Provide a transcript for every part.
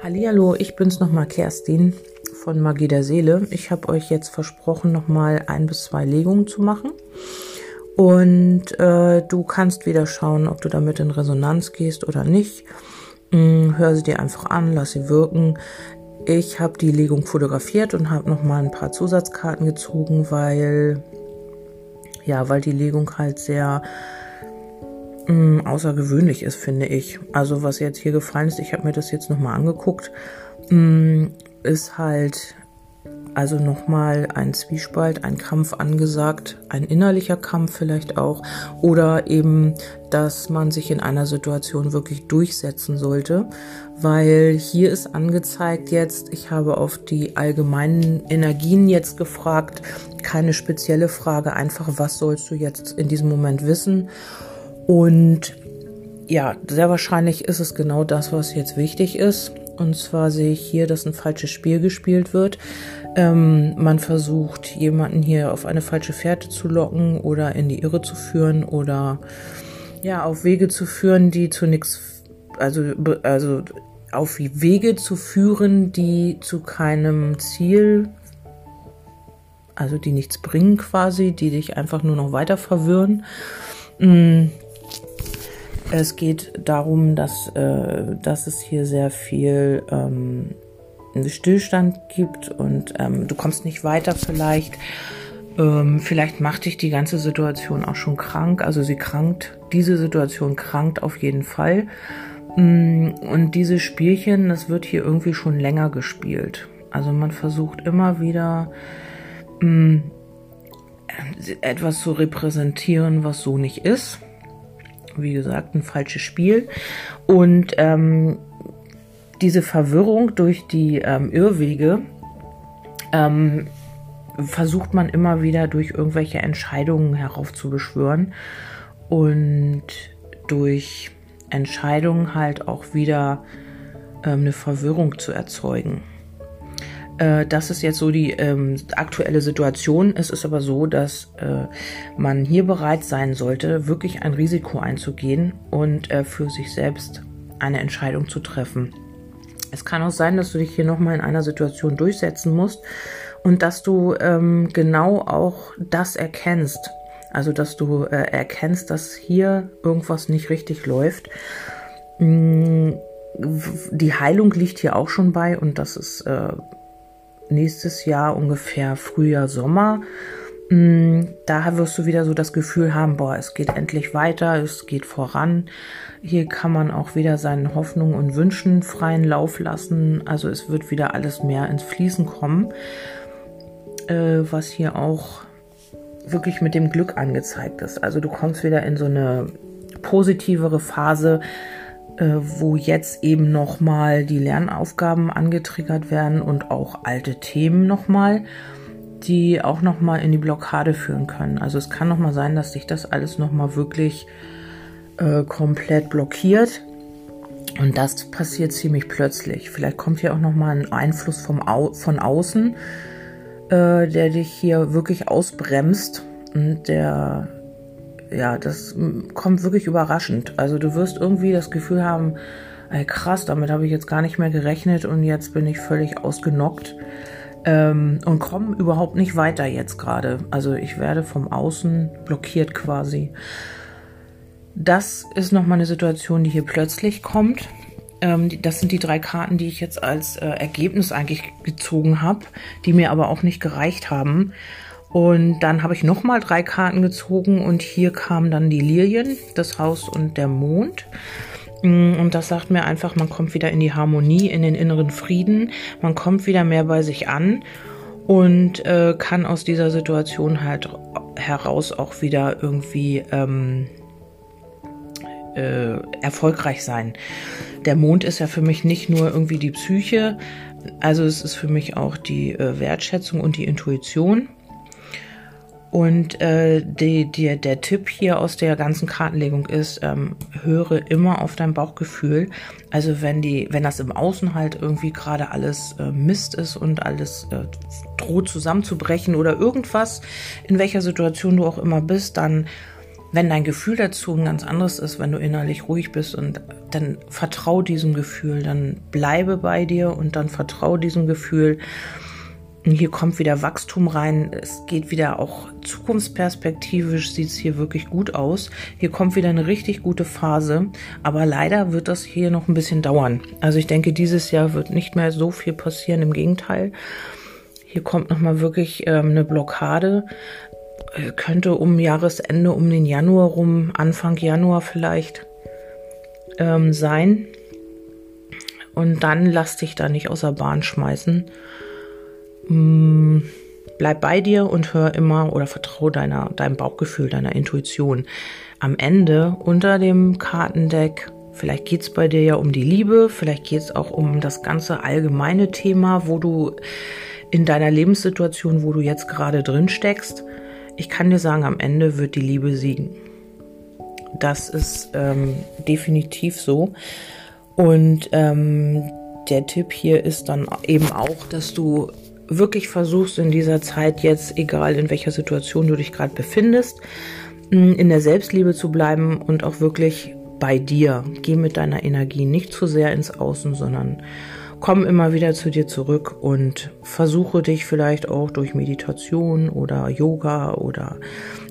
Hallihallo, ich bin's nochmal Kerstin von Magie der Seele. Ich habe euch jetzt versprochen, nochmal ein bis zwei Legungen zu machen. Und äh, du kannst wieder schauen, ob du damit in Resonanz gehst oder nicht. Hm, hör sie dir einfach an, lass sie wirken. Ich habe die Legung fotografiert und habe nochmal ein paar Zusatzkarten gezogen, weil ja, weil die Legung halt sehr mh, mm, außergewöhnlich ist, finde ich. Also was jetzt hier gefallen ist, ich habe mir das jetzt nochmal angeguckt, mh, mm, ist halt also nochmal ein Zwiespalt, ein Kampf angesagt, ein innerlicher Kampf vielleicht auch oder eben, dass man sich in einer Situation wirklich durchsetzen sollte, weil hier ist angezeigt jetzt, ich habe auf die allgemeinen Energien jetzt gefragt, keine spezielle Frage, einfach was sollst du jetzt in diesem Moment wissen und ja, sehr wahrscheinlich ist es genau das, was jetzt wichtig ist. Und zwar sehe ich hier, dass ein falsches Spiel gespielt wird. Ähm, man versucht, jemanden hier auf eine falsche Fährte zu locken oder in die Irre zu führen oder ja, auf Wege zu führen, die zu nichts, also, also auf Wege zu führen, die zu keinem Ziel, also die nichts bringen quasi, die dich einfach nur noch weiter verwirren. Mm es geht darum, dass, äh, dass es hier sehr viel ähm, Stillstand gibt und ähm, du kommst nicht weiter vielleicht. Ähm, vielleicht macht dich die ganze Situation auch schon krank. Also sie krankt, diese Situation krankt auf jeden Fall. Mm, und diese Spielchen, das wird hier irgendwie schon länger gespielt. Also man versucht immer wieder mh, mm, etwas zu repräsentieren, was so nicht ist wie gesagt, ein falsches Spiel. Und ähm, diese Verwirrung durch die ähm, Irrwege ähm, versucht man immer wieder durch irgendwelche Entscheidungen heraufzubeschwören und durch Entscheidungen halt auch wieder ähm, eine Verwirrung zu erzeugen. Äh, das ist jetzt so die ähm, aktuelle Situation. Es ist aber so, dass äh, man hier bereit sein sollte, wirklich ein Risiko einzugehen und äh, für sich selbst eine Entscheidung zu treffen. Es kann auch sein, dass du dich hier nochmal in einer Situation durchsetzen musst und dass du ähm, genau auch das erkennst. Also, dass du äh, erkennst, dass hier irgendwas nicht richtig läuft. Mm, die Heilung liegt hier auch schon bei und das ist äh, nächstes Jahr ungefähr Frühjahr, Sommer. Mm, da wirst du wieder so das Gefühl haben, boah, es geht endlich weiter, es geht voran. Hier kann man auch wieder seinen Hoffnungen und Wünschen freien Lauf lassen. Also es wird wieder alles mehr ins Fließen kommen, äh, was hier auch wirklich mit dem Glück angezeigt ist. Also du kommst wieder in so eine positivere Phase, wo jetzt eben nochmal die Lernaufgaben angetriggert werden und auch alte Themen nochmal, die auch nochmal in die Blockade führen können. Also es kann nochmal sein, dass sich das alles nochmal wirklich äh, komplett blockiert. Und das passiert ziemlich plötzlich. Vielleicht kommt hier auch nochmal ein Einfluss vom Au von außen, äh, der dich hier wirklich ausbremst und der ja, das kommt wirklich überraschend. Also du wirst irgendwie das Gefühl haben, ey, krass, damit habe ich jetzt gar nicht mehr gerechnet und jetzt bin ich völlig ausgenockt ähm, und komme überhaupt nicht weiter jetzt gerade. Also ich werde vom Außen blockiert quasi. Das ist nochmal eine Situation, die hier plötzlich kommt. Ähm, das sind die drei Karten, die ich jetzt als äh, Ergebnis eigentlich gezogen habe, die mir aber auch nicht gereicht haben. Und dann habe ich nochmal drei Karten gezogen und hier kamen dann die Lilien, das Haus und der Mond. Mm, und das sagt mir einfach, man kommt wieder in die Harmonie, in den inneren Frieden, man kommt wieder mehr bei sich an und äh, kann aus dieser Situation halt heraus auch wieder irgendwie ähm, äh, erfolgreich sein. Der Mond ist ja für mich nicht nur irgendwie die Psyche, also es ist für mich auch die äh, Wertschätzung und die Intuition. Und äh, die, die, der Tipp hier aus der ganzen Kartenlegung ist, ähm, höre immer auf dein Bauchgefühl. Also wenn die, wenn das im Außen halt irgendwie gerade alles äh, Mist ist und alles äh, droht zusammenzubrechen oder irgendwas, in welcher Situation du auch immer bist, dann wenn dein Gefühl dazu ein ganz anderes ist, wenn du innerlich ruhig bist und dann vertrau diesem Gefühl, dann bleibe bei dir und dann vertrau diesem Gefühl. Hier kommt wieder Wachstum rein. Es geht wieder auch zukunftsperspektivisch sieht es hier wirklich gut aus. Hier kommt wieder eine richtig gute Phase. Aber leider wird das hier noch ein bisschen dauern. Also ich denke, dieses Jahr wird nicht mehr so viel passieren. Im Gegenteil. Hier kommt nochmal wirklich ähm, eine Blockade. Äh, könnte um Jahresende, um den Januar rum, Anfang Januar vielleicht ähm, sein. Und dann lass dich da nicht aus der Bahn schmeißen. Mm, bleib bei dir und hör immer oder vertraue deiner, deinem Bauchgefühl, deiner Intuition. Am Ende unter dem Kartendeck, vielleicht geht es bei dir ja um die Liebe, vielleicht geht es auch um das ganze allgemeine Thema, wo du in deiner Lebenssituation, wo du jetzt gerade drin steckst. Ich kann dir sagen, am Ende wird die Liebe siegen. Das ist ähm, definitiv so. Und ähm, der Tipp hier ist dann eben auch, dass du wirklich versuchst in dieser Zeit jetzt, egal in welcher Situation du dich gerade befindest, in der Selbstliebe zu bleiben und auch wirklich bei dir. Geh mit deiner Energie nicht zu sehr ins Außen, sondern komm immer wieder zu dir zurück und versuche dich vielleicht auch durch Meditation oder Yoga oder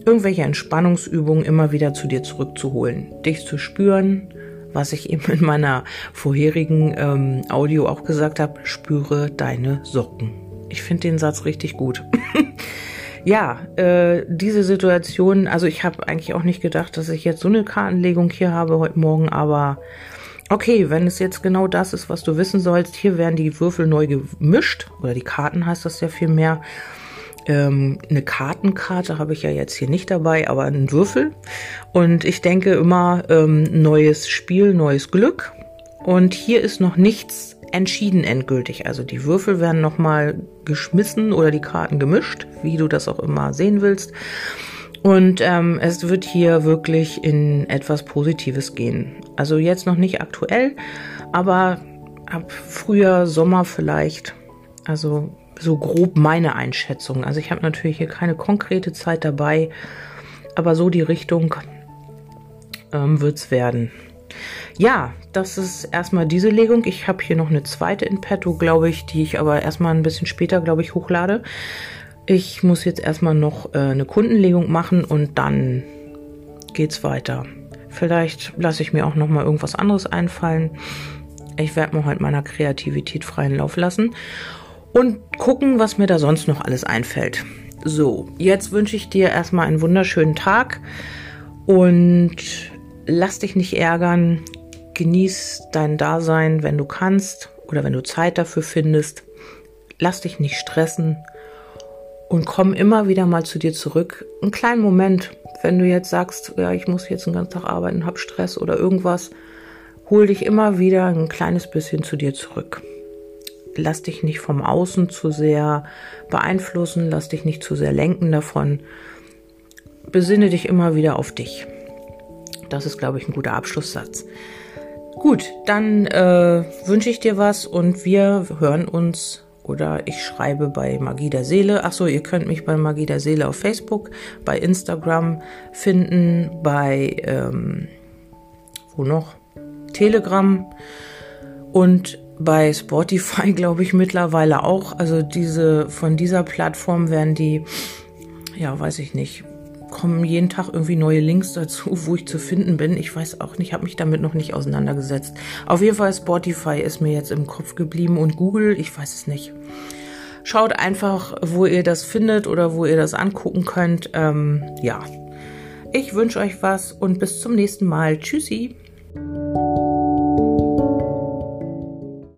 irgendwelche Entspannungsübungen immer wieder zu dir zurückzuholen, dich zu spüren, was ich eben in meiner vorherigen ähm, Audio auch gesagt habe, spüre deine Socken. Ich finde den Satz richtig gut. ja, äh, diese Situation, also ich habe eigentlich auch nicht gedacht, dass ich jetzt so eine Kartenlegung hier habe heute Morgen, aber Okay, wenn es jetzt genau das ist, was du wissen sollst, hier werden die Würfel neu gemischt, oder die Karten heißt das ja viel mehr. Ähm, eine Kartenkarte habe ich ja jetzt hier nicht dabei, aber einen Würfel. Und ich denke immer, ähm, neues Spiel, neues Glück. Und hier ist noch nichts entschieden endgültig. Also die Würfel werden nochmal geschmissen oder die Karten gemischt, wie du das auch immer sehen willst. Und ähm, es wird hier wirklich in etwas Positives gehen. Also jetzt noch nicht aktuell, aber ab Frühjahr, Sommer vielleicht. Also so grob meine Einschätzung. Also ich habe natürlich hier keine konkrete Zeit dabei, aber so die Richtung ähm, wird es werden. Ja, das ist erstmal diese Legung. Ich habe hier noch eine zweite in petto, glaube ich, die ich aber erstmal ein bisschen später, glaube ich, hochlade. Ich muss jetzt erstmal noch äh, eine Kundenlegung machen und dann geht's weiter. Vielleicht lasse ich mir auch noch mal irgendwas anderes einfallen. Ich werde mir halt meiner Kreativität freien Lauf lassen und gucken, was mir da sonst noch alles einfällt. So, jetzt wünsche ich dir erstmal einen wunderschönen Tag und lass dich nicht ärgern. Genieß dein Dasein, wenn du kannst oder wenn du Zeit dafür findest. Lass dich nicht stressen und komm immer wieder mal zu dir zurück. Einen kleinen Moment, wenn du jetzt sagst, ja, ich muss jetzt den ganzen Tag arbeiten, hab Stress oder irgendwas, hol dich immer wieder ein kleines bisschen zu dir zurück. Lass dich nicht vom Außen zu sehr beeinflussen, lass dich nicht zu sehr lenken davon. Besinne dich immer wieder auf dich. Das ist, glaube ich, ein guter Abschlusssatz. Gut, dann äh, wünsche ich dir was und wir hören uns oder ich schreibe bei Magie der Seele. Achso, ihr könnt mich bei Magie der Seele auf Facebook, bei Instagram finden, bei ähm, wo noch? Telegram und bei Spotify, glaube ich, mittlerweile auch. Also diese von dieser Plattform werden die, ja, weiß ich nicht, kommen jeden Tag irgendwie neue Links dazu, wo ich zu finden bin. Ich weiß auch nicht, habe mich damit noch nicht auseinandergesetzt. Auf jeden Fall Spotify ist mir jetzt im Kopf geblieben und Google, ich weiß es nicht. Schaut einfach, wo ihr das findet oder wo ihr das angucken könnt. Ähm, ja, ich wünsche euch was und bis zum nächsten Mal. Tschüssi.